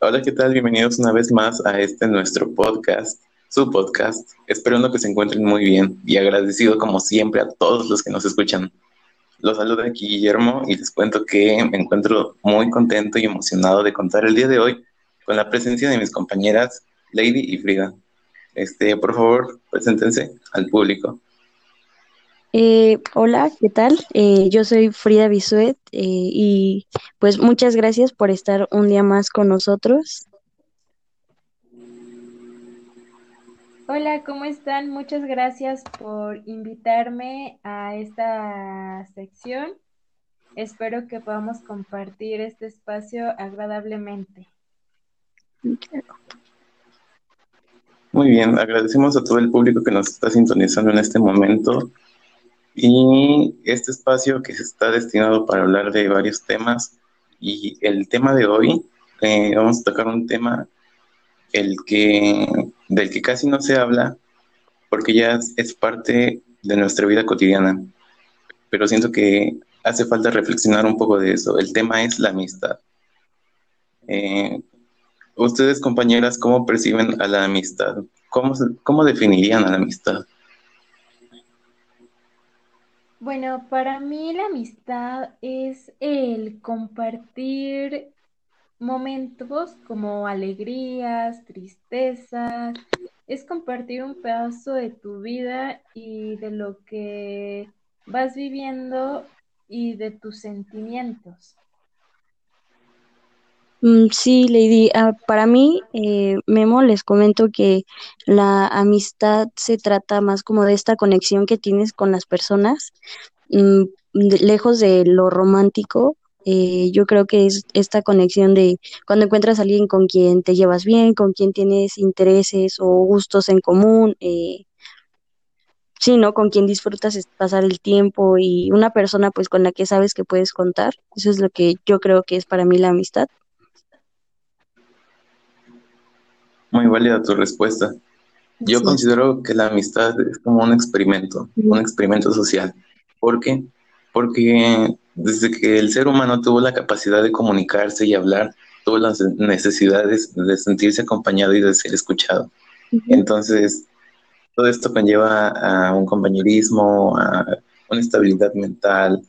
Hola, ¿qué tal? Bienvenidos una vez más a este nuestro podcast, su podcast. Esperando que se encuentren muy bien y agradecido como siempre a todos los que nos escuchan. Los saluda aquí Guillermo y les cuento que me encuentro muy contento y emocionado de contar el día de hoy con la presencia de mis compañeras Lady y Frida. Este, por favor, preséntense al público. Eh, hola, ¿qué tal? Eh, yo soy Frida Bisuet eh, y pues muchas gracias por estar un día más con nosotros. Hola, ¿cómo están? Muchas gracias por invitarme a esta sección. Espero que podamos compartir este espacio agradablemente. Muy bien, agradecemos a todo el público que nos está sintonizando en este momento y este espacio que está destinado para hablar de varios temas. Y el tema de hoy eh, vamos a tocar un tema el que del que casi no se habla porque ya es parte de nuestra vida cotidiana. Pero siento que hace falta reflexionar un poco de eso. El tema es la amistad. Eh, ustedes compañeras cómo perciben a la amistad cómo, cómo definirían a la amistad bueno, para mí la amistad es el compartir momentos como alegrías, tristezas, es compartir un pedazo de tu vida y de lo que vas viviendo y de tus sentimientos. Mm, sí, Lady, ah, para mí, eh, Memo, les comento que la amistad se trata más como de esta conexión que tienes con las personas, mm, lejos de lo romántico. Eh, yo creo que es esta conexión de cuando encuentras a alguien con quien te llevas bien, con quien tienes intereses o gustos en común, eh, sí, ¿no? Con quien disfrutas pasar el tiempo y una persona pues con la que sabes que puedes contar. Eso es lo que yo creo que es para mí la amistad. Muy válida tu respuesta. Yo considero que la amistad es como un experimento, un experimento social. ¿Por qué? Porque desde que el ser humano tuvo la capacidad de comunicarse y hablar, tuvo las necesidades de sentirse acompañado y de ser escuchado. Entonces, todo esto conlleva a un compañerismo, a una estabilidad mental,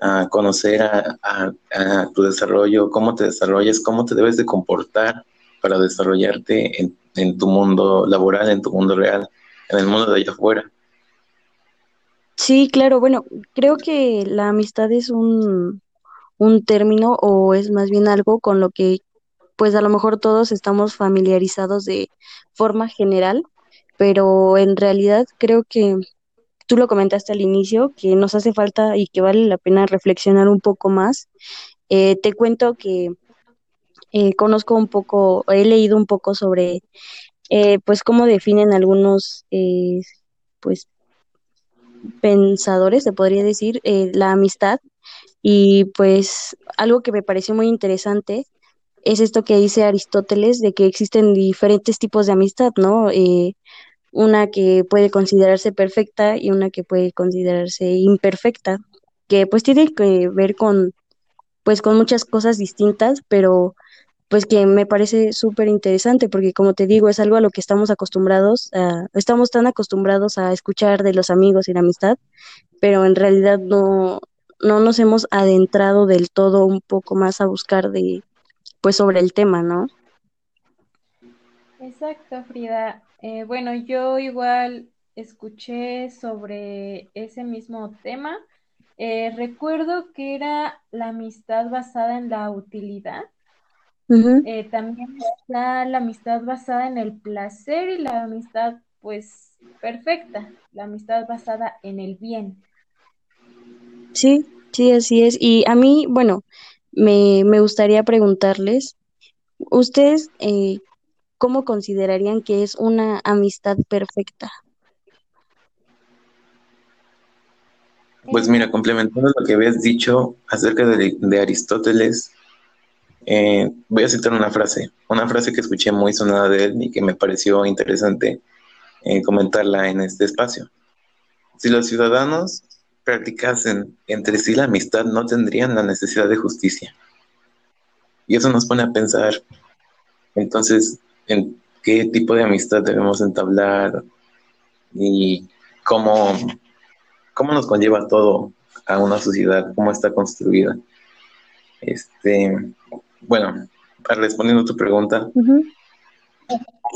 a conocer a, a tu desarrollo, cómo te desarrollas, cómo te debes de comportar para desarrollarte en, tu mundo laboral, en tu mundo real, en el mundo de allá afuera. Sí, claro, bueno, creo que la amistad es un, término o es más bien algo con lo que pues a lo mejor todos estamos familiarizados de forma general, pero en realidad creo que tú lo comentaste al inicio, que nos hace falta y que vale la pena reflexionar un poco más. Eh, te cuento que eh, conozco un poco, he leído un poco sobre, eh, pues, cómo definen algunos, eh, pues, pensadores, se podría decir, la amistad. Y pues algo que me pareció muy interesante es esto que dice Aristóteles de que existen diferentes tipos de amistad, ¿no? una que puede considerarse perfecta y una que puede considerarse imperfecta, que pues tiene que ver con, pues con muchas cosas distintas, pero pues que me parece súper interesante porque como te digo es algo a lo que estamos acostumbrados, a, estamos tan acostumbrados a escuchar de los amigos y la amistad, pero en realidad no, no nos hemos adentrado del todo un poco más a buscar de, pues sobre el tema, ¿no? Exacto, Frida. Eh, bueno, yo igual escuché sobre ese mismo tema. Eh, recuerdo que era la amistad basada en la utilidad eh, también está la amistad basada en el placer y la amistad, pues, perfecta, la amistad basada en el bien. Sí, sí, así es. Y a mí, bueno, me, me gustaría preguntarles, ¿ustedes eh, cómo considerarían que es una amistad perfecta? Pues mira, complementando lo que habías dicho acerca de, de Aristóteles, eh, voy a citar una frase, una frase que escuché muy sonada de él y que me pareció interesante eh, comentarla en este espacio. Si los ciudadanos practicasen entre sí la amistad, no tendrían la necesidad de justicia. Y eso nos pone a pensar Entonces, ¿en qué tipo de amistad debemos entablar y cómo, cómo nos conlleva todo a una sociedad, cómo está construida? Este, bueno, respondiendo a tu pregunta,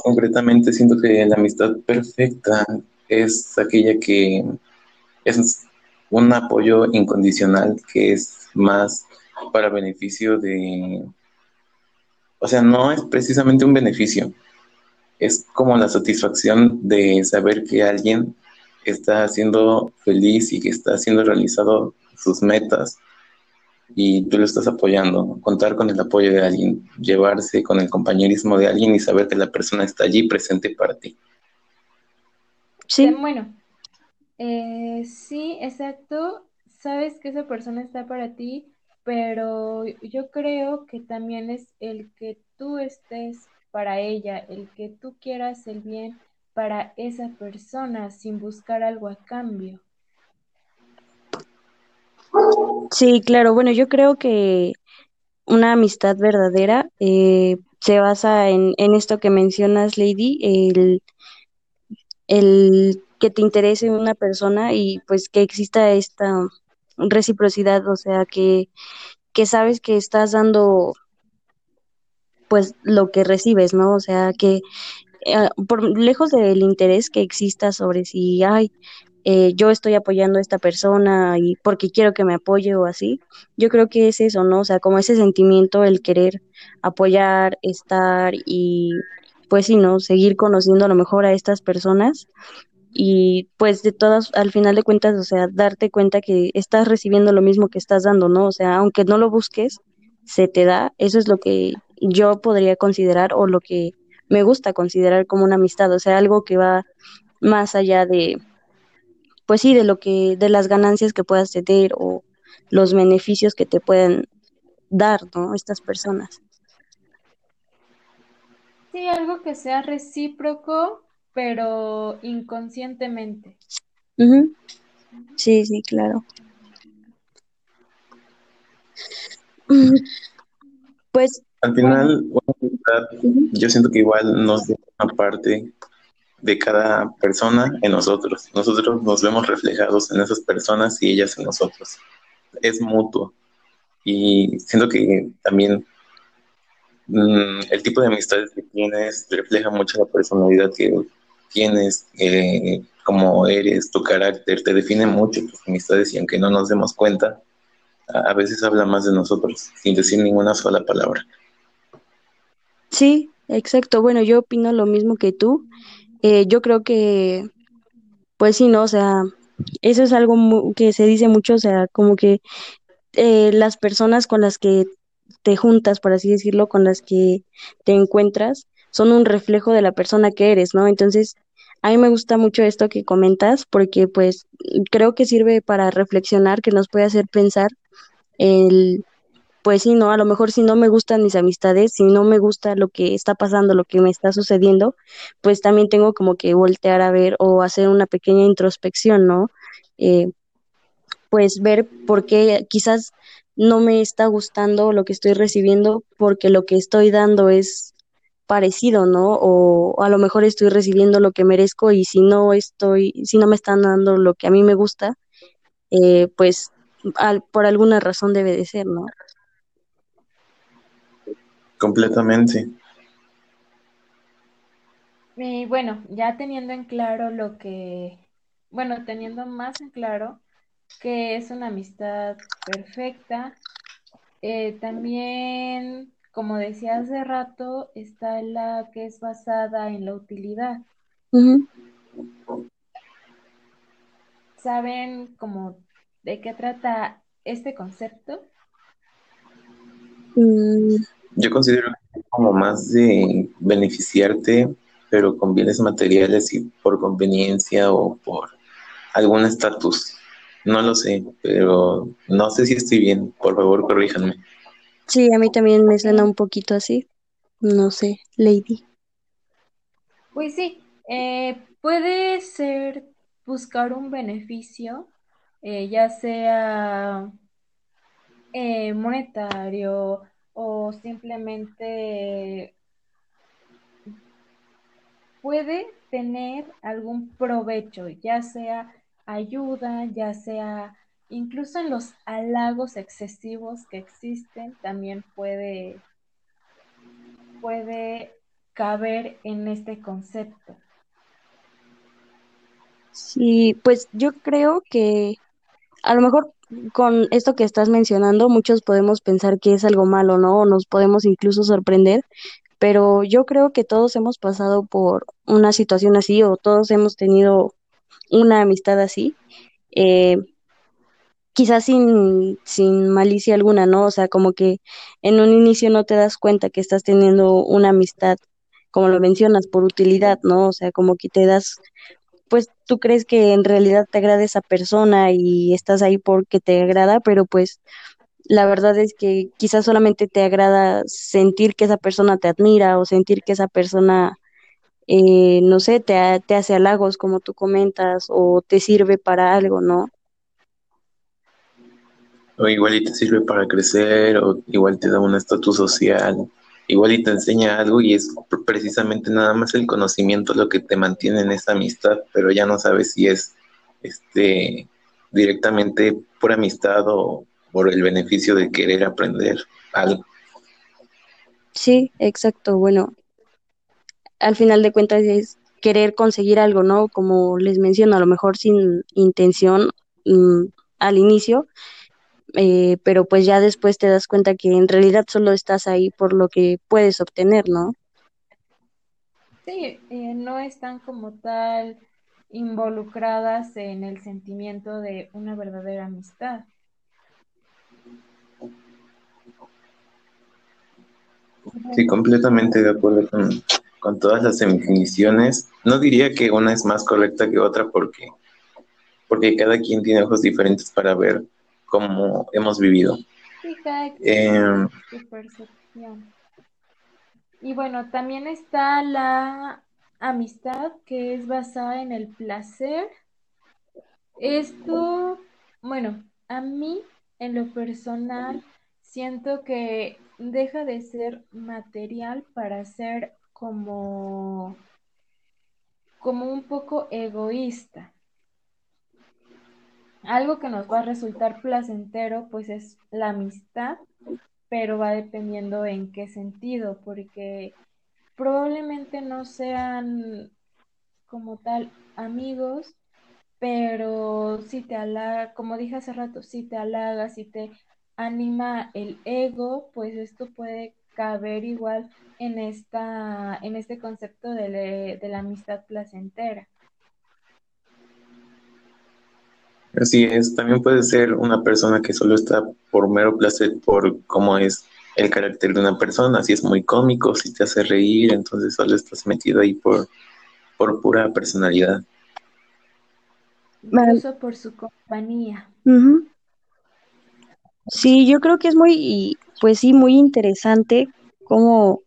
concretamente siento que la amistad perfecta es aquella que es un apoyo incondicional que es más para beneficio de, o sea, no es precisamente un beneficio, es como la satisfacción de saber que alguien está siendo feliz y que está haciendo realizado sus metas y tú lo estás apoyando, contar con el apoyo de alguien, llevarse con el compañerismo de alguien y saber que la persona está allí presente para ti. Sí. Bueno, eh, sí, exacto. Sabes que esa persona está para ti, pero yo creo que también es el que tú estés para ella, el que tú quieras el bien para esa persona sin buscar algo a cambio. Sí, claro. Bueno, yo creo que una amistad verdadera eh, se basa en, en, esto que mencionas, Lady, el, el que te interese una persona y pues que exista esta reciprocidad, o sea, que, que sabes que estás dando pues lo que recibes, ¿no? O sea, que eh, por lejos del interés que exista sobre si, ay, eh, yo estoy apoyando a esta persona y porque quiero que me apoye o así, yo creo que es eso, ¿no? O sea, como ese sentimiento, el querer apoyar, estar y pues sí, ¿no? Seguir conociendo a lo mejor a estas personas y pues de todas, al final de cuentas, o sea, darte cuenta que estás recibiendo lo mismo que estás dando, ¿no? O sea, aunque no lo busques, se te da, eso es lo que yo podría considerar o lo que me gusta considerar como una amistad, o sea, algo que va más allá de, pues sí, de lo que, de las ganancias que puedas tener o los beneficios que te pueden dar, ¿no? Estas personas. Sí, algo que sea recíproco pero inconscientemente. Sí, sí, claro. Pues. Al final, yo siento que igual nos da una parte de cada persona en nosotros. Nosotros nos vemos reflejados en esas personas y ellas en nosotros. Es mutuo. Y siento que también mm, el tipo de amistades que tienes refleja mucho la personalidad que tienes, eh, como eres, tu carácter, te define mucho tus amistades y aunque no nos demos cuenta, a, veces habla más de nosotros sin decir ninguna sola palabra. Sí, exacto. Bueno, yo opino lo mismo que tú. Eh, yo creo que, pues sí, ¿no? O sea, eso es algo que se dice mucho, o sea, como que eh, las personas con las que te juntas, por así decirlo, con las que te encuentras, son un reflejo de la persona que eres, ¿no? Entonces, a mí me gusta mucho esto que comentas porque pues creo que sirve para reflexionar, que nos puede hacer pensar el, pues sí, no, a lo mejor si no me gustan mis amistades, si no me gusta lo que está pasando, lo que me está sucediendo, pues también tengo como que voltear a ver o hacer una pequeña introspección, ¿no? Eh, pues ver por qué quizás no me está gustando lo que estoy recibiendo porque lo que estoy dando es parecido, ¿no? O, a lo mejor estoy recibiendo lo que merezco y si no estoy, si no me están dando lo que a mí me gusta, eh, pues por alguna razón debe de ser, ¿no? Completamente. Y bueno, ya teniendo en claro lo que, bueno, teniendo más en claro que es una amistad perfecta, eh, también como decía hace rato, está la que es basada en la utilidad. ¿Saben cómo de qué trata este concepto? Mm. Yo considero que es como más de beneficiarte, pero con bienes materiales y por conveniencia o por algún estatus. No lo sé, pero no sé si estoy bien. Por favor, corríjanme. Sí, a mí también me suena un poquito así. No sé, Lady. Pues sí, eh, puede ser buscar un beneficio, eh, ya sea eh, monetario o simplemente puede tener algún provecho, ya sea ayuda, ya sea incluso en los halagos excesivos que existen, también puede, puede caber en este concepto. Sí, pues yo creo que a lo mejor con esto que estás mencionando, muchos podemos pensar que es algo malo, ¿no? O nos podemos incluso sorprender, pero yo creo que todos hemos pasado por una situación así o todos hemos tenido una amistad así, eh, quizás sin, sin malicia alguna, ¿no? O sea, como que en un inicio no te das cuenta que estás teniendo una amistad, como lo mencionas, por utilidad, ¿no? O sea, como que te das pues tú crees que en realidad te agrada esa persona y estás ahí porque te agrada, pero pues la verdad es que quizás solamente te agrada sentir que esa persona te admira o sentir que esa persona, eh, no sé, te, te hace halagos como tú comentas o te sirve para algo, ¿no? O igual y te sirve para crecer, o igual te da un estatus social, igual y te enseña algo y es precisamente nada más el conocimiento lo que te mantiene en esa amistad, pero ya no sabes si es este directamente por amistad o por el beneficio de querer aprender algo. Sí, exacto. Bueno, al final de cuentas es querer conseguir algo, ¿no? Como les menciono, a lo mejor sin intención mm, al inicio, eh, pero pues ya después te das cuenta que en realidad solo estás ahí por lo que puedes obtener, ¿no? Sí, eh, no están como tal involucradas en el sentimiento de una verdadera amistad. Sí, completamente de acuerdo con, con todas las definiciones. No diría que una es más correcta que otra porque, porque cada quien tiene ojos diferentes para ver cómo hemos vivido. Em. Y bueno, también está la amistad que es basada en el placer. Esto, bueno, a mí en lo personal siento que deja de ser material para ser como, como un poco egoísta. Algo que nos va a resultar placentero, pues es la amistad, pero va dependiendo en qué sentido, porque probablemente no sean como tal amigos, pero si te halaga, como dije hace rato, si te halaga, si te anima el ego, pues esto puede caber igual en esta, en este concepto de, la amistad placentera. Así es, también puede ser una persona que solo está por mero placer, por cómo es el carácter de una persona, si es muy cómico, si te hace reír, entonces solo estás metido ahí por, por pura personalidad. Incluso por su compañía. Sí, yo creo que es muy, pues sí, muy interesante cómo,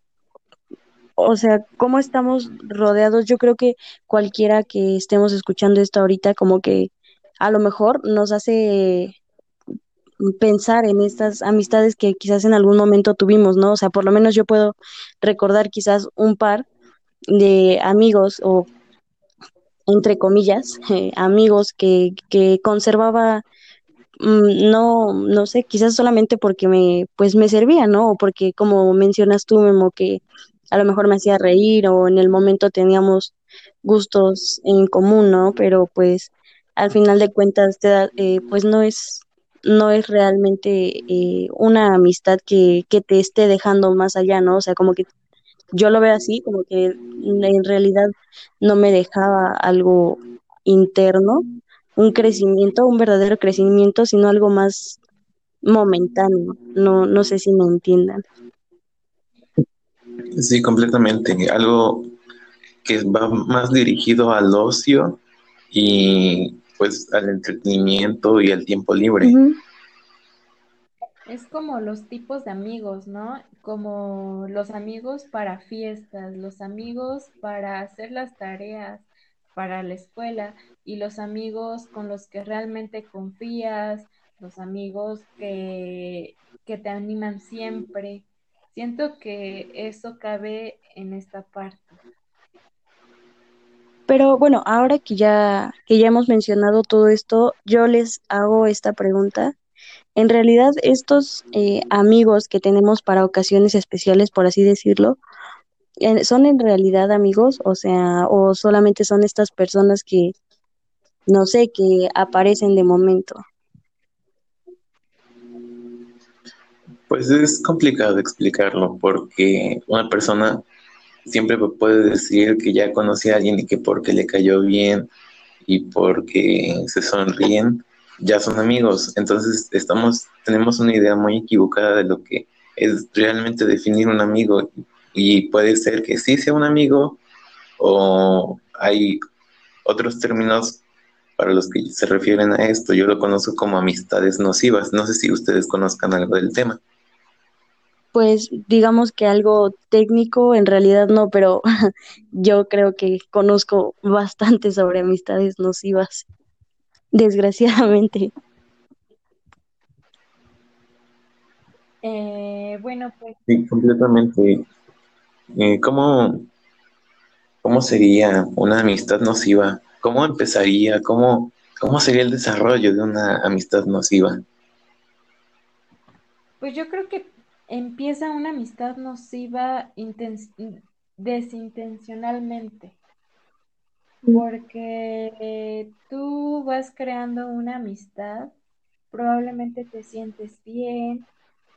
o sea, cómo estamos rodeados. Yo creo que cualquiera que estemos escuchando esto ahorita, como que a lo mejor nos hace pensar en estas amistades que quizás en algún momento tuvimos, ¿no? O sea, por lo menos yo puedo recordar quizás un par de amigos o entre comillas, eh, amigos que, que conservaba mm, no, no sé, quizás solamente porque me, pues me servía, ¿no? O porque como mencionas tú, Memo, que a lo mejor me hacía reír o en el momento teníamos gustos en común, ¿no? Pero pues al final de cuentas, te da- eh, pues no es, no es realmente eh, una amistad que, que te esté dejando más allá, ¿no? O sea, como que yo lo veo así, como que en realidad no me dejaba algo interno, un crecimiento, un verdadero crecimiento, sino algo más momentáneo. No, no sé si me entiendan. Sí, completamente. Algo que va más dirigido al ocio y pues al entretenimiento y al tiempo libre. Es como los tipos de amigos, ¿no? Como los amigos para fiestas, los amigos para hacer las tareas, para la escuela, y los amigos con los que realmente confías, los amigos que, que te animan siempre. Siento que eso cabe en esta parte. Pero bueno, ahora que ya, que ya hemos mencionado todo esto, yo les hago esta pregunta. En realidad, estos eh, amigos que tenemos para ocasiones especiales, por así decirlo, eh, ¿son en realidad amigos? O sea, o solamente son estas personas que, no sé, que aparecen de momento. Pues es complicado explicarlo porque una persona siempre puede decir que ya conocí a alguien y que porque le cayó bien y porque se sonríen, ya son amigos. Entonces estamos, tenemos una idea muy equivocada de lo que es realmente definir un amigo. Y puede ser que sí sea un amigo o hay otros términos para los que se refieren a esto. Yo lo conozco como amistades nocivas. No sé si ustedes conozcan algo del tema pues digamos que algo técnico, en realidad no, pero yo creo que conozco bastante sobre amistades nocivas, desgraciadamente. Eh, bueno, pues. Sí, completamente. Eh, ¿cómo, ¿Cómo sería una amistad nociva? ¿Cómo empezaría? ¿Cómo, ¿Cómo sería el desarrollo de una amistad nociva? Pues yo creo que empieza una amistad nociva desintencionalmente, porque tú vas creando una amistad, probablemente te sientes bien,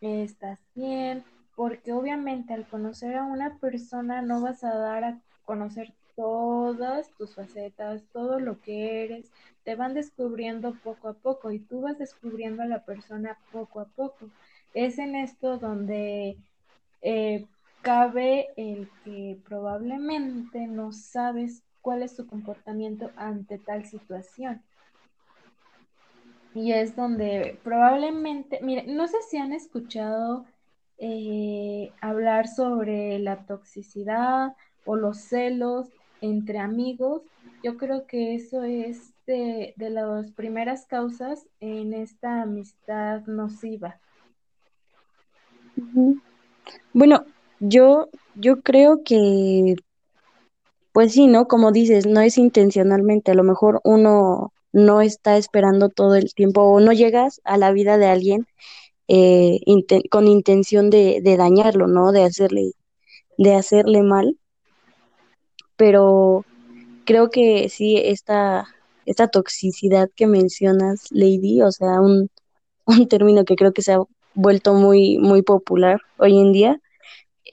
estás bien, porque obviamente al conocer a una persona no vas a dar a conocer todas tus facetas, todo lo que eres, te van descubriendo poco a poco y tú vas descubriendo a la persona poco a poco es en esto donde eh, cabe el que probablemente no sabes cuál es tu comportamiento ante tal situación. Y es donde probablemente, mire, no sé si han escuchado eh, hablar sobre la toxicidad o los celos entre amigos. Yo creo que eso es de, de las primeras causas en esta amistad nociva. Bueno, yo, yo creo que, pues sí, ¿no? Como dices, no es intencionalmente, a lo mejor uno no está esperando todo el tiempo o no llegas a la vida de alguien eh, con intención de, de dañarlo, ¿no? De hacerle, de hacerle mal. Pero creo que sí, esta, esta toxicidad que mencionas, Lady, o sea, un, un término que creo que se ha vuelto muy, muy popular hoy en día,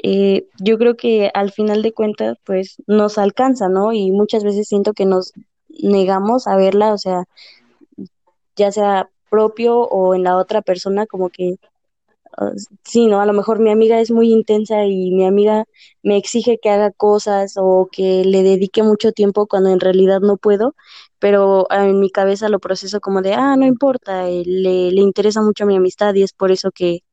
eh, yo creo que al final de cuentas, pues nos alcanza, ¿no? Y muchas veces siento que nos negamos a verla, o sea, ya sea propio o en la otra persona, como que Ah, sí, ¿no? A lo mejor mi amiga es muy intensa y mi amiga me exige que haga cosas o que le dedique mucho tiempo cuando en realidad no puedo, pero en mi cabeza lo proceso como de, ah, no importa, eh, le, le interesa mucho mi amistad y es por eso que,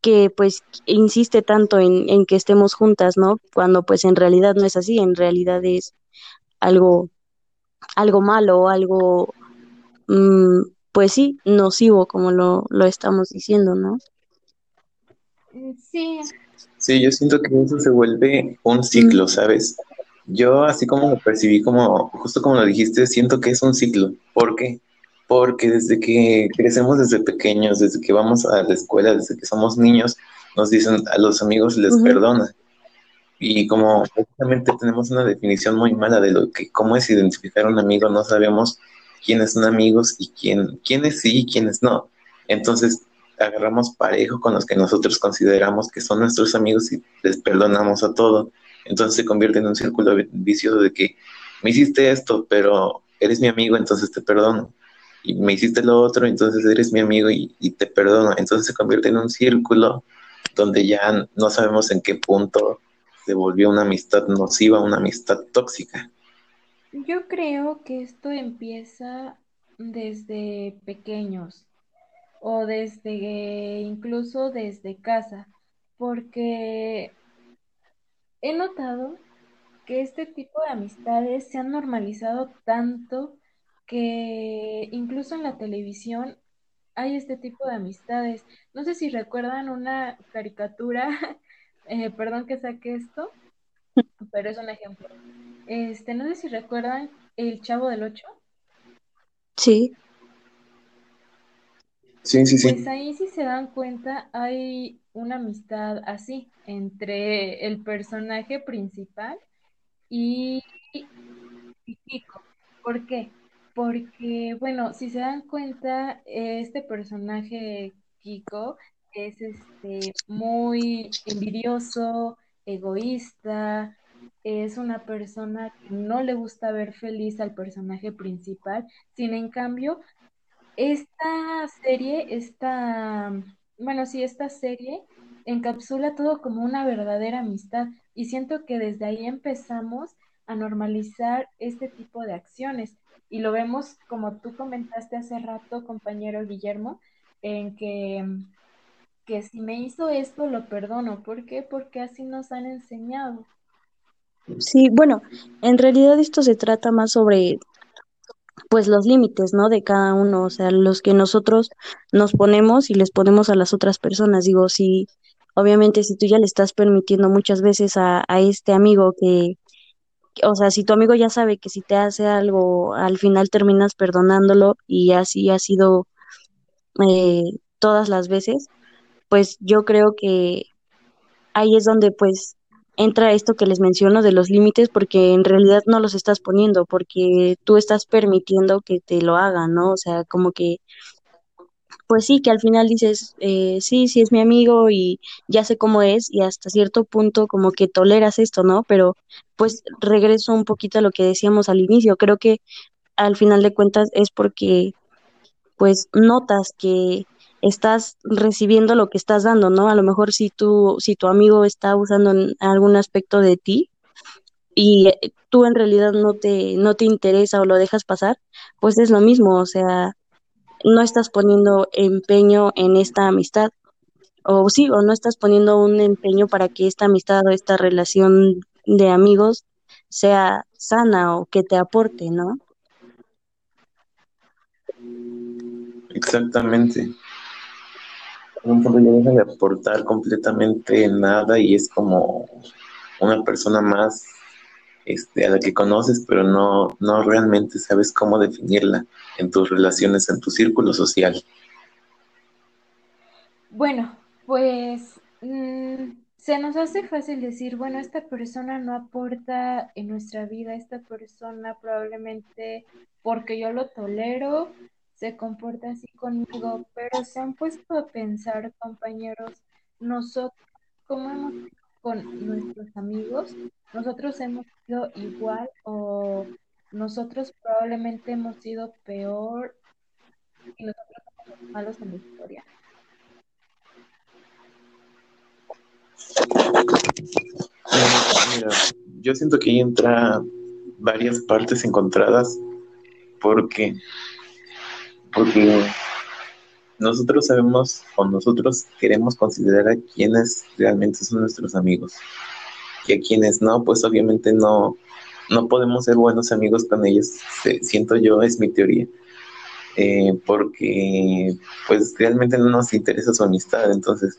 que pues insiste tanto en, en que estemos juntas, ¿no? Cuando pues en realidad no es así, en realidad es algo, algo malo, algo... Mm, pues sí, nocivo, como lo, lo estamos diciendo, ¿no? Sí. Sí, yo siento que eso se vuelve un ciclo, ¿sabes? Yo así como lo percibí, como justo como lo dijiste, siento que es un ciclo. ¿Por qué? Porque desde que crecemos desde pequeños, desde que vamos a la escuela, desde que somos niños, nos dicen a los amigos les perdona. Y como precisamente tenemos una definición muy mala de lo que cómo es identificar a un amigo, no sabemos quiénes son amigos y quién, quiénes sí y quiénes no. Entonces agarramos parejo con los que nosotros consideramos que son nuestros amigos y les perdonamos a todo. Entonces se convierte en un círculo vicioso de que me hiciste esto, pero eres mi amigo, entonces te perdono. Y me hiciste lo otro, entonces eres mi amigo y, y te perdono. Entonces se convierte en un círculo donde ya no sabemos en qué punto se volvió una amistad nociva, una amistad tóxica. Yo creo que esto empieza desde pequeños o desde incluso desde casa, porque he notado que este tipo de amistades se han normalizado tanto que incluso en la televisión hay este tipo de amistades. No sé si recuerdan una caricatura, eh, perdón que saque esto, pero es un ejemplo Este, no sé si recuerdan El Chavo del Ocho. Sí. Sí, sí, sí. Pues ahí si se dan cuenta hay una amistad así entre el personaje principal y, Kiko. ¿Por qué? Porque, bueno, si se dan cuenta, este personaje Kiko es este muy envidioso, egoísta, es una persona que no le gusta ver feliz al personaje principal, sin en cambio, esta serie, esta, bueno, sí, esta serie encapsula todo como una verdadera amistad y siento que desde ahí empezamos a normalizar este tipo de acciones y lo vemos como tú comentaste hace rato, compañero Guillermo, en que, que si me hizo esto lo perdono. ¿Por qué? Porque así nos han enseñado. Sí, bueno, en realidad esto se trata más sobre pues los límites, ¿no? De cada uno, o sea, los que nosotros nos ponemos y les ponemos a las otras personas. Digo, si, obviamente, si tú ya le estás permitiendo muchas veces a, a este amigo que, o sea, si tu amigo ya sabe que si te hace algo, al final terminas perdonándolo y así ha sido eh, todas las veces, pues yo creo que ahí es donde pues entra esto que les menciono de los límites porque en realidad no los estás poniendo, porque tú estás permitiendo que te lo hagan, ¿no? O sea, como que, pues sí, que al final dices, eh, sí, sí es mi amigo y ya sé cómo es y hasta cierto punto como que toleras esto, ¿no? Pero pues regreso un poquito a lo que decíamos al inicio, creo que al final de cuentas es porque pues notas que estás recibiendo lo que estás dando, ¿no? A lo mejor si tú, si tu amigo está usando en algún aspecto de ti y tú en realidad no te, no te interesa o lo dejas pasar, pues es lo mismo, o sea, no estás poniendo empeño en esta amistad, o sí, o no estás poniendo un empeño para que esta amistad o esta relación de amigos sea sana o que te aporte, ¿no? Exactamente. Ya deja de aportar completamente nada y es como una persona más este, a la que conoces, pero no, no realmente sabes cómo definirla en tus relaciones, en tu círculo social. Bueno, pues mmm, se nos hace fácil decir, bueno, esta persona no aporta en nuestra vida, esta persona probablemente porque yo lo tolero, se comporta así conmigo, pero se han puesto a pensar, compañeros, nosotros, ¿cómo hemos sido con nuestros amigos? Nosotros hemos sido igual o nosotros probablemente hemos sido peor y nosotros somos los malos en la historia. Yo siento que ahí entra varias partes encontradas porque porque nosotros sabemos o nosotros queremos considerar a quienes realmente son nuestros amigos y a quienes no, pues obviamente no, no podemos ser buenos amigos con ellos, siento yo, es mi teoría, eh, porque pues realmente no nos interesa su amistad, entonces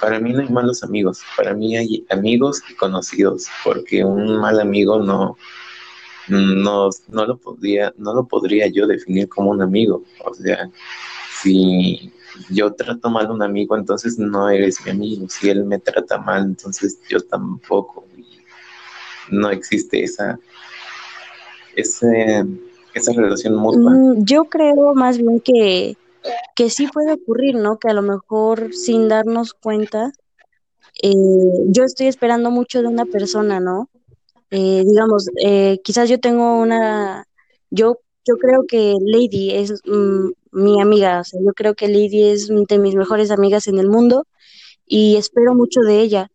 para mí no hay malos amigos, para mí hay amigos y conocidos, porque un mal amigo no, no, no, lo podría, no lo podría yo definir como un amigo. O sea, si yo trato mal a un amigo, entonces no eres mi amigo. Si él me trata mal, entonces yo tampoco. No existe esa, ese, esa relación mutua. Mm, yo creo más bien que, que sí puede ocurrir, ¿no? Que a lo mejor sin darnos cuenta, eh, yo estoy esperando mucho de una persona, ¿no? Eh, digamos, eh, quizás yo tengo una, yo, yo creo que Lady es mm, mi amiga, o sea, yo creo que Lady es de mis mejores amigas en el mundo y espero mucho de ella.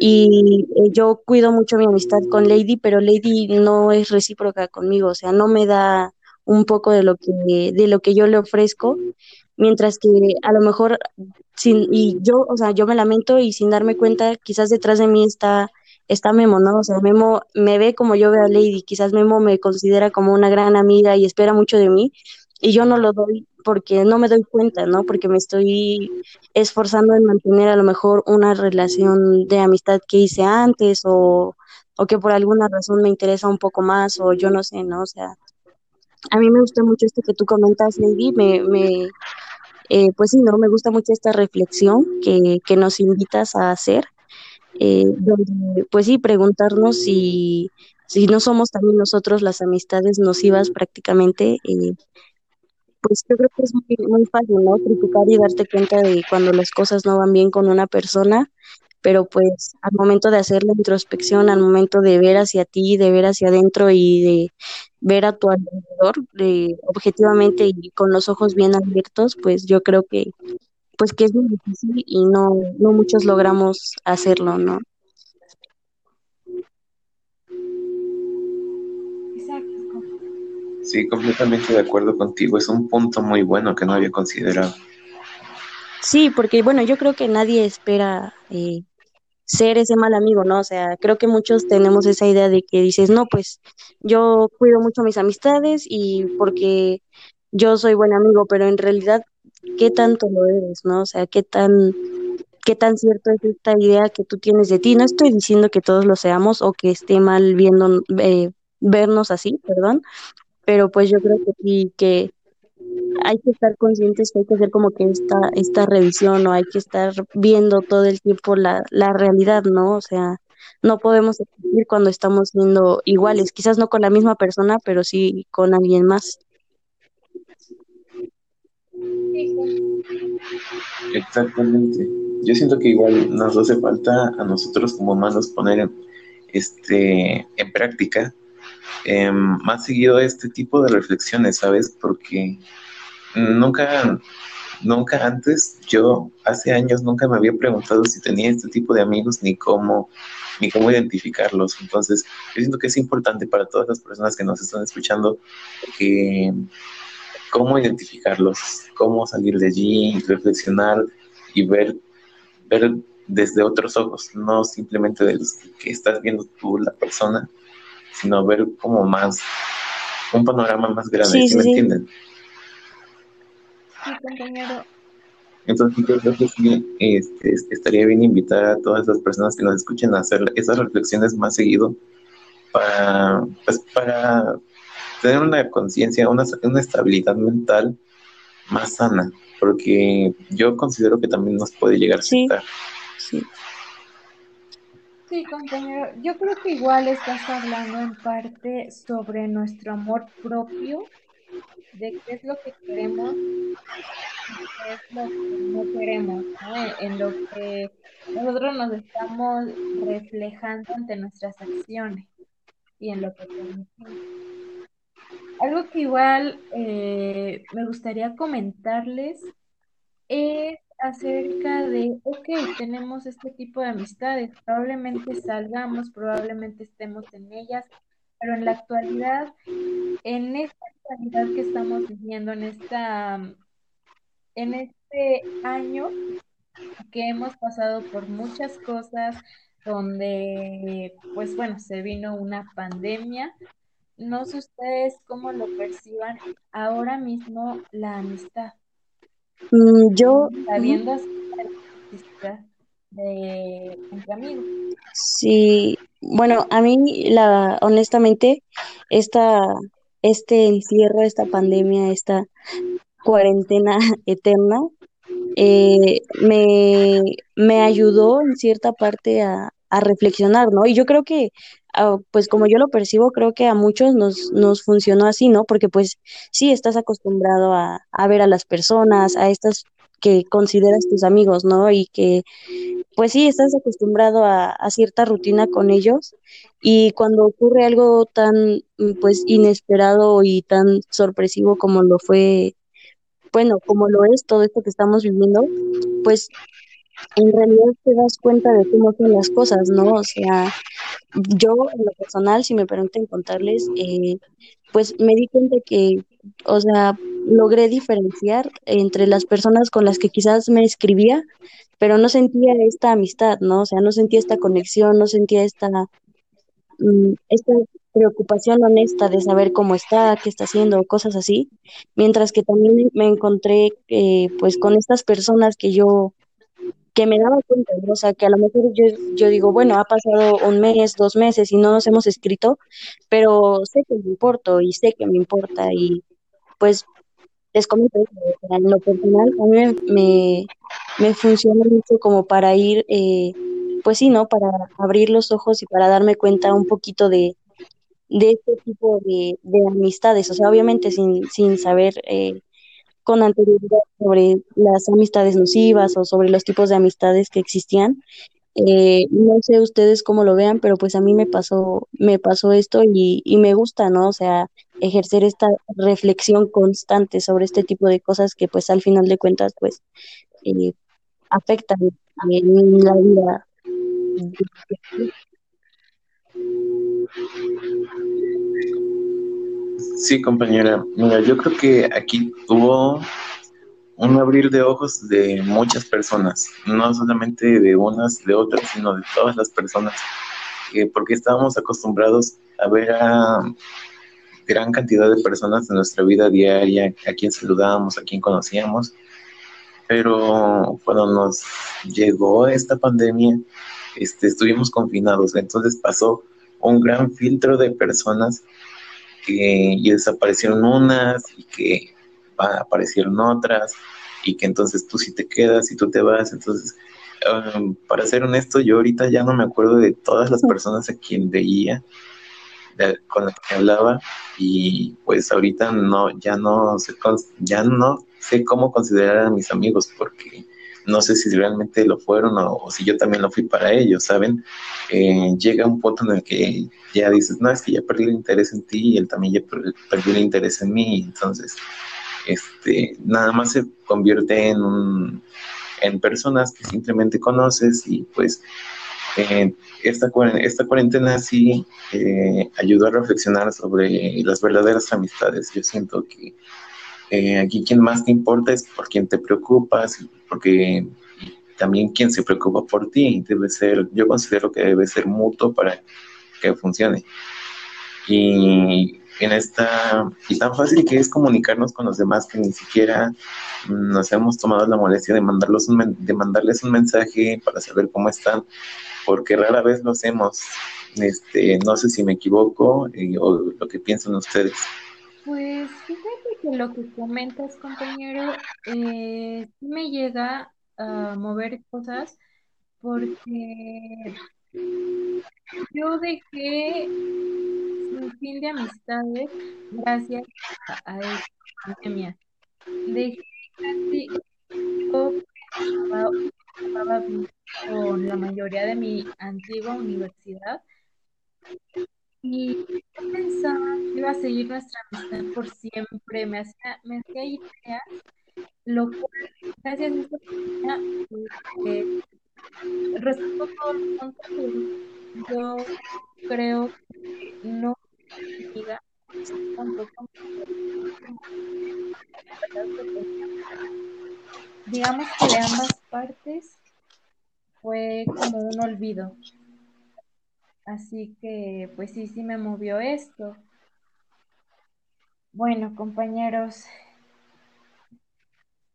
Y eh, yo cuido mucho mi amistad con Lady, pero Lady no es recíproca conmigo, o sea, no me da un poco de lo que, de lo que yo le ofrezco, mientras que a lo mejor sin, y yo, o sea, yo me lamento y sin darme cuenta, quizás detrás de mí está está Memo, ¿no? O sea, Memo me ve como yo veo a Lady, quizás Memo me considera como una gran amiga y espera mucho de mí, y yo no lo doy porque no me doy cuenta, ¿no? Porque me estoy esforzando en mantener a lo mejor una relación de amistad que hice antes o, o que por alguna razón me interesa un poco más o yo no sé, ¿no? O sea, a mí me gusta mucho esto que tú comentas, Lady, me, me eh, pues sí, ¿no? Me gusta mucho esta reflexión que, que nos invitas a hacer, eh, donde, pues sí, preguntarnos si, si no somos también nosotros las amistades nocivas prácticamente, eh, pues yo creo que es muy, muy fácil, ¿no? Criticar y darte cuenta de cuando las cosas no van bien con una persona, pero pues al momento de hacer la introspección, al momento de ver hacia ti, de ver hacia adentro y de ver a tu alrededor de, objetivamente y con los ojos bien abiertos, pues yo creo que pues que es muy difícil y no, no muchos logramos hacerlo, ¿no? Sí, completamente de acuerdo contigo. Es un punto muy bueno que no había considerado. Sí, porque bueno, yo creo que nadie espera eh, ser ese mal amigo, ¿no? O sea, creo que muchos tenemos esa idea de que dices, no, pues yo cuido mucho mis amistades y porque yo soy buen amigo, pero en realidad, ¿qué tanto lo eres, no? O sea, ¿qué tan, qué tan cierto es esta idea que tú tienes de ti? No estoy diciendo que todos lo seamos o que esté mal viendo, eh, vernos así, perdón, pero pues yo creo que sí, que hay que estar conscientes que hay que hacer como que esta, esta revisión o hay que estar viendo todo el tiempo la, la realidad, ¿no? O sea, no podemos existir cuando estamos siendo iguales, quizás no con la misma persona, pero sí con alguien más. Exactamente. Yo siento que igual nos hace falta a nosotros como humanos poner este en práctica eh, más seguido este tipo de reflexiones, ¿sabes? Porque nunca, nunca antes, yo hace años nunca me había preguntado si tenía este tipo de amigos ni cómo, ni cómo identificarlos. Entonces, yo siento que es importante para todas las personas que nos están escuchando que cómo identificarlos, cómo salir de allí, reflexionar y ver, ver desde otros ojos, no simplemente de los que estás viendo tú la persona, sino ver como más, un panorama más grande, sí, me entienden? Sí, compañero. Entonces yo creo que sí, este, estaría bien invitar a todas las personas que nos escuchen a hacer esas reflexiones más seguido para, pues, para tener una conciencia, una, una estabilidad mental más sana, porque yo considero que también nos puede llegar a afectar. Sí. Sí, compañero, yo creo que igual estás hablando en parte sobre nuestro amor propio, de qué es lo que queremos y qué es lo que no queremos, ¿no? En lo que nosotros nos estamos reflejando ante nuestras acciones y en lo que permitimos. Algo que igual eh, me gustaría comentarles es acerca de, ok, tenemos este tipo de amistades, probablemente salgamos, probablemente estemos en ellas, pero en la actualidad, en esta actualidad que estamos viviendo, en esta, en este año que hemos pasado por muchas cosas, donde, pues bueno, se vino una pandemia. No sé ustedes cómo lo perciban ahora mismo la amistad. Mm, yo. Sabiendo de entre amigos. Sí, bueno, a mí, la, honestamente, esta, este encierro, esta pandemia, esta cuarentena eterna, eh, me, me ayudó en cierta parte a, a reflexionar, ¿no? Y yo creo que, pues como yo lo percibo, creo que a muchos nos, nos funcionó así, ¿no? Porque pues sí estás acostumbrado a, a ver a las personas, a estas que consideras tus amigos, ¿no? Y que pues sí estás acostumbrado a, a cierta rutina con ellos y cuando ocurre algo tan pues inesperado y tan sorpresivo como lo fue, bueno, como lo es todo esto que estamos viviendo, pues en realidad te das cuenta de cómo son las cosas, ¿no? O sea, yo en lo personal, si me permiten contarles, eh, pues me di cuenta que, o sea, logré diferenciar entre las personas con las que quizás me escribía, pero no sentía esta amistad, ¿no? O sea, no sentía esta conexión, no sentía esta, mm, esta preocupación honesta de saber cómo está, qué está haciendo, cosas así, mientras que también me encontré, eh, pues, con estas personas que yo que me daba cuenta, o sea, que a lo mejor yo, digo, bueno, ha pasado un mes, dos meses y no nos hemos escrito, pero sé que me importo y sé que me importa y pues les comento, en lo personal, a mí me, me funciona mucho como para ir, eh, pues sí, ¿no? Para abrir los ojos y para darme cuenta un poquito de, de este tipo de, de amistades, o sea, obviamente sin, sin saber eh, con anterioridad sobre las amistades nocivas o sobre los tipos de amistades que existían. Eh, no sé ustedes cómo lo vean, pero pues a mí me pasó, me pasó esto y, y me gusta, ¿no? O sea, ejercer esta reflexión constante sobre este tipo de cosas que pues al final de cuentas pues eh, afectan en la vida. Sí, compañera. Mira, yo creo que aquí tuvo un abrir de ojos de muchas personas, no solamente de unas, de otras, sino de todas las personas, porque estábamos acostumbrados a ver a gran cantidad de personas en nuestra vida diaria, a quien saludábamos, a quien conocíamos, pero cuando nos llegó esta pandemia, este, estuvimos confinados, entonces pasó un gran filtro de personas que y desaparecieron unas y que aparecieron otras y que entonces tú sí te quedas y tú te vas, entonces um, para ser honesto yo ahorita ya no me acuerdo de todas las personas a quien veía con las que hablaba y pues ahorita no ya no sé ya no sé cómo considerar a mis amigos porque no sé si realmente lo fueron o, si yo también lo fui para ellos, ¿saben? Eh, llega un punto en el que ya dices, no, es que ya perdí el interés en ti y él también ya perdió el interés en mí, entonces, este, nada más se convierte en un, en personas que simplemente conoces y pues eh, esta, esta cuarentena sí eh, ayudó a reflexionar sobre las verdaderas amistades. Yo siento que eh, aquí quien más te importa es por quien te preocupas, porque también quien se preocupa por ti debe ser, yo considero que debe ser mutuo para que funcione. Y en esta, y tan fácil que es comunicarnos con los demás que ni siquiera nos hemos tomado la molestia de, mandarlos de mandarles un mensaje para saber cómo están, porque rara vez lo hacemos. Este, no sé si me equivoco eh, o lo que piensan ustedes. Pues fíjate que lo que comentas, compañero, eh, me llega a mover cosas porque yo dejé un fin de amistades gracias a, esta pandemia. Dejé casi con la mayoría de mi antigua universidad y yo pensaba que iba a seguir nuestra amistad por siempre, me hacía, me hacía ideas, lo cual, gracias a esta pandemia, eh, todo los puntos yo creo que no diga digamos que de ambas partes fue como un olvido. Así que, pues sí, sí me movió esto. Bueno, compañeros,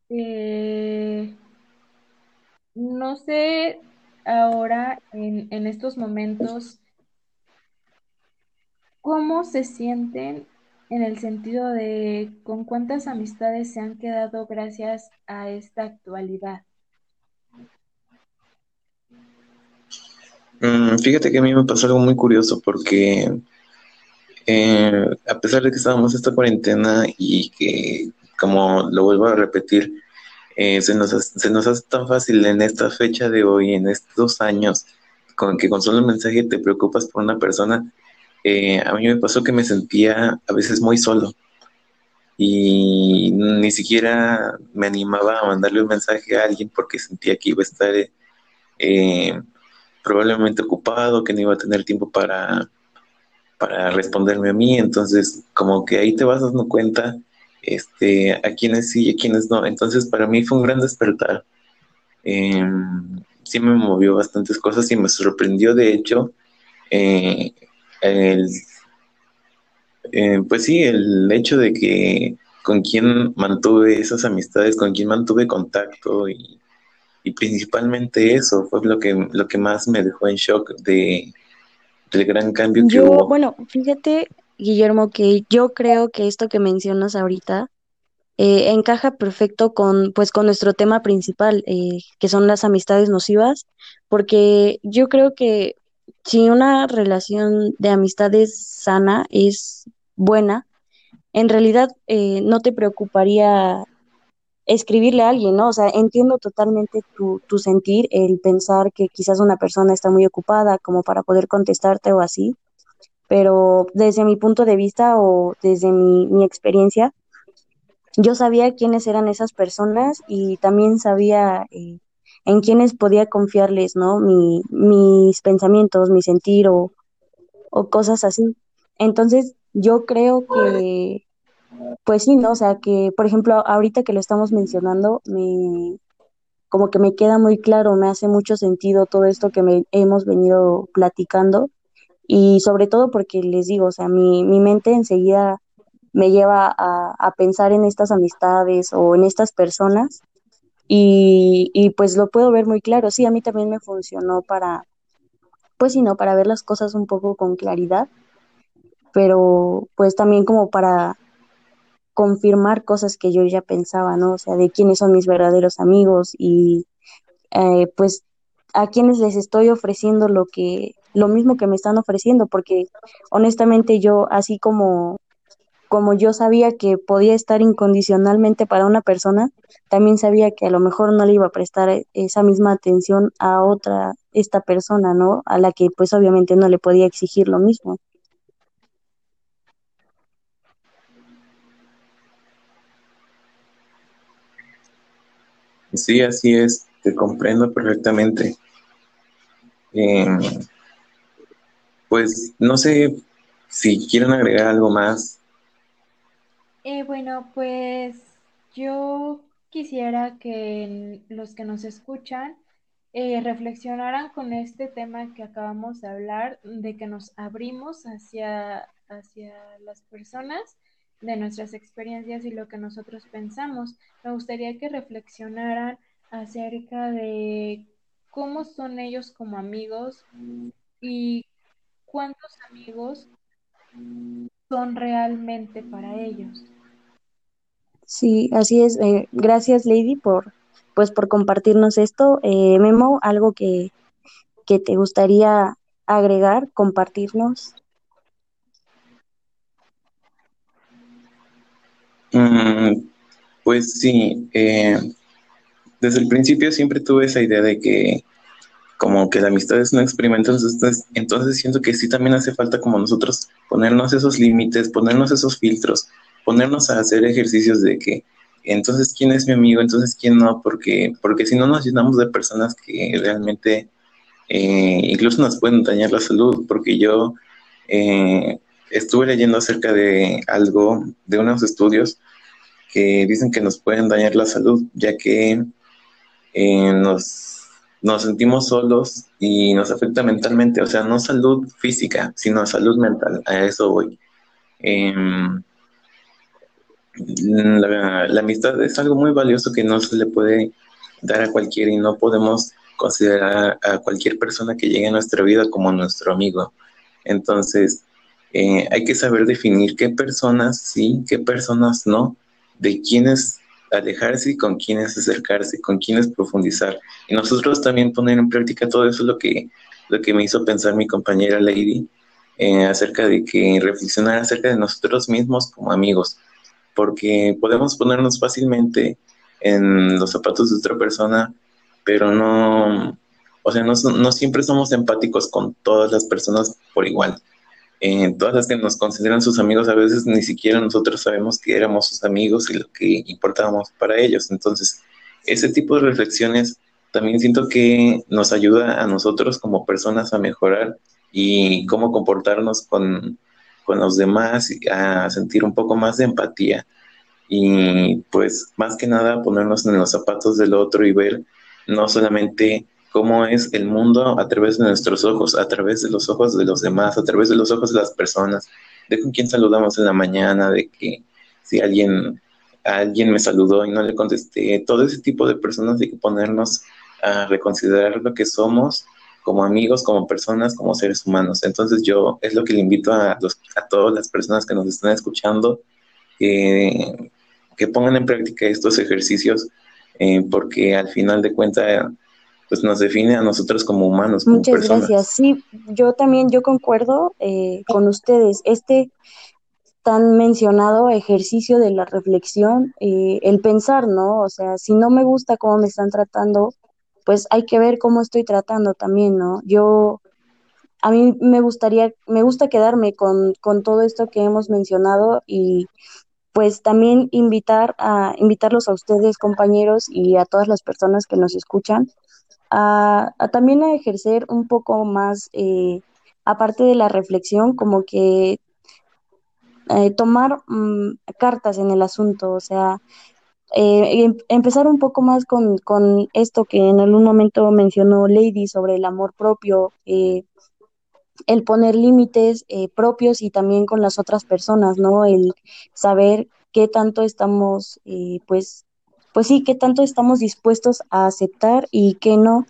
eh, no sé ahora en, en estos momentos cómo se sienten en el sentido de con cuántas amistades se han quedado gracias a esta actualidad. Mm, fíjate que a mí me pasó algo muy curioso porque eh, a pesar de que estábamos esta cuarentena y que, como lo vuelvo a repetir, eh, se, nos, se nos hace tan fácil en esta fecha de hoy, en estos años, con que con solo un mensaje te preocupas por una persona, eh, a mí me pasó que me sentía a veces muy solo. Y ni siquiera me animaba a mandarle un mensaje a alguien porque sentía que iba a estar probablemente ocupado, que no iba a tener tiempo para, para responderme a mí, entonces como que ahí te vas dando cuenta este, a quienes sí y a quienes no. Entonces para mí fue un gran despertar. Em, sí me movió bastantes cosas y me sorprendió de hecho eh, el, eh, pues sí, el hecho de que con quien mantuve esas amistades, con quien mantuve contacto y y principalmente eso fue lo que, lo que más me dejó en shock de, del gran cambio que Yo, hubo. bueno, fíjate, Guillermo, que yo creo que esto que mencionas ahorita eh, encaja perfecto con, pues, con nuestro tema principal, eh, que son las amistades nocivas, porque yo creo que si una relación de amistades sana es buena, en realidad eh, no te preocuparía escribirle a alguien, ¿no? O sea, entiendo totalmente tu, tu sentir, el pensar que quizás una persona está muy ocupada como para poder contestarte o así, pero desde mi punto de vista o desde mi, mi experiencia, yo sabía quiénes eran esas personas y también sabía eh, en quiénes podía confiarles, ¿no? Mi, mis pensamientos, mi sentir o, o cosas así. Entonces, yo creo que pues sí, ¿no? O sea, que, por ejemplo, ahorita que lo estamos mencionando, me, como que me queda muy claro, me hace mucho sentido todo esto que me hemos venido platicando y sobre todo porque les digo, o sea, mi, mi mente enseguida me lleva a, a pensar en estas amistades o en estas personas y, y pues lo puedo ver muy claro. Sí, a mí también me funcionó para, pues sí, ¿no? Para ver las cosas un poco con claridad, pero pues también como para confirmar cosas que yo ya pensaba, ¿no? O sea, de quiénes son mis verdaderos amigos y eh, pues a quienes les estoy ofreciendo lo que, lo mismo que me están ofreciendo, porque honestamente yo, así como, como yo sabía que podía estar incondicionalmente para una persona, también sabía que a lo mejor no le iba a prestar esa misma atención a otra, esta persona, ¿no? A la que pues obviamente no le podía exigir lo mismo. Sí, así es, te comprendo perfectamente. Eh, pues no sé si quieren agregar algo más. Eh, bueno, pues yo quisiera que los que nos escuchan eh, reflexionaran con este tema que acabamos de hablar, de que nos abrimos hacia, hacia las personas de nuestras experiencias y lo que nosotros pensamos. Me gustaría que reflexionaran acerca de cómo son ellos como amigos y cuántos amigos son realmente para ellos. Sí, así es. Eh, gracias, Lady, por pues por compartirnos esto. Eh, Memo, algo que, que te gustaría agregar, compartirnos. Mm, pues sí, eh, desde el principio siempre tuve esa idea de que como que la amistad es un experimento, entonces, entonces siento que sí también hace falta como nosotros ponernos esos límites, ponernos esos filtros, ponernos a hacer ejercicios de que entonces quién es mi amigo, entonces quién no, porque, porque si no nos llenamos de personas que realmente eh, incluso nos pueden dañar la salud, porque yo eh, estuve leyendo acerca de algo, de unos estudios que dicen que nos pueden dañar la salud, ya que eh, nos, nos sentimos solos y nos afecta mentalmente, o sea, no salud física, sino salud mental, a eso voy. Em, la, amistad es algo muy valioso que no se le puede dar a cualquiera y no podemos considerar a cualquier persona que llegue a nuestra vida como nuestro amigo. Entonces, eh, hay que saber definir qué personas sí, qué personas no, de quiénes alejarse y con quiénes acercarse, con quiénes profundizar. Y nosotros también poner en práctica todo eso lo que, lo que me hizo pensar mi compañera Lady eh, acerca de que reflexionar acerca de nosotros mismos como amigos, porque podemos ponernos fácilmente en los zapatos de otra persona, pero no, o sea, no, no siempre somos empáticos con todas las personas por igual eh, todas las que nos consideran sus amigos, a veces ni siquiera nosotros sabemos que éramos sus amigos y lo que importábamos para ellos. Entonces, ese tipo de reflexiones también siento que nos ayuda a nosotros como personas a mejorar y cómo comportarnos con, con los demás, a sentir un poco más de empatía y pues más que nada ponernos en los zapatos del otro y ver no solamente cómo es el mundo a través de nuestros ojos, a través de los ojos de los demás, a través de los ojos de las personas, de con quién saludamos en la mañana, de que si alguien, alguien me saludó y no le contesté, todo ese tipo de personas hay que ponernos a reconsiderar lo que somos como amigos, como personas, como seres humanos. Entonces yo es lo que le invito a, los, todas las personas que nos están escuchando, que pongan en práctica estos ejercicios, eh, porque al final de cuentas pues nos define a nosotros como humanos. Como Muchas gracias. Sí, yo también, yo concuerdo eh, con ustedes. Este tan mencionado ejercicio de la reflexión, eh, el pensar, ¿no? O sea, si no me gusta cómo me están tratando, pues hay que ver cómo estoy tratando también, ¿no? Yo, a mí me gustaría, me gusta quedarme con, con todo esto que hemos mencionado y pues también invitar a, invitarlos a ustedes, compañeros, y a todas las personas que nos escuchan, a, también a ejercer un poco más, eh, aparte de la reflexión, como que eh, tomar mm, cartas en el asunto, o sea, eh, em, empezar un poco más con, con, esto que en algún momento mencionó Lady sobre el amor propio, el poner límites propios y también con las otras personas, ¿no? El saber qué tanto estamos, pues, pues sí, qué tanto estamos dispuestos a aceptar y qué no.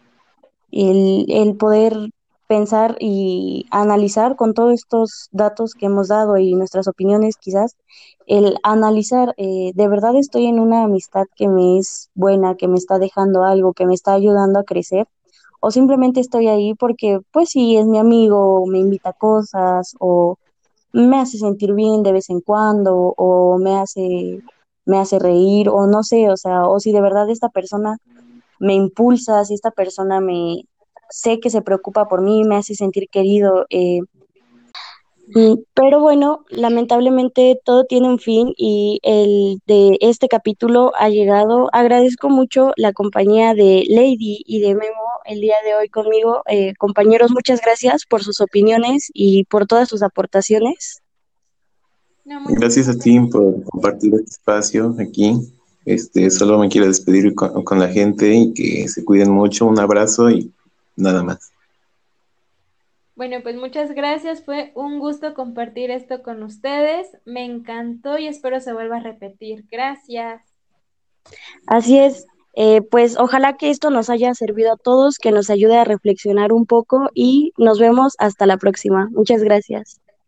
El, el poder pensar y analizar con todos estos datos que hemos dado y nuestras opiniones quizás, el analizar, eh, de verdad estoy en una amistad que me es buena, que me está dejando algo, que me está ayudando a crecer, o simplemente estoy ahí porque pues sí, es mi amigo, me invita a cosas, o me hace sentir bien de vez en cuando, o me hace, me hace reír, o no sé, o sea, o si de verdad esta persona me impulsa, si esta persona me, sé que se preocupa por mí, me hace sentir querido. Eh, pero bueno, lamentablemente todo tiene un fin y el de este capítulo ha llegado. Agradezco mucho la compañía de Lady y de Memo el día de hoy conmigo. Eh, compañeros, muchas gracias por sus opiniones y por todas sus aportaciones. Gracias a ti por compartir este espacio aquí. Este, solo me quiero despedir con la gente y que se cuiden mucho. Un abrazo y nada más. Bueno, pues muchas gracias. Fue un gusto compartir esto con ustedes. Me encantó y espero se vuelva a repetir. Gracias. Así es. Eh, pues ojalá que esto nos haya servido a todos, que nos ayude a reflexionar un poco y nos vemos hasta la próxima. Muchas gracias.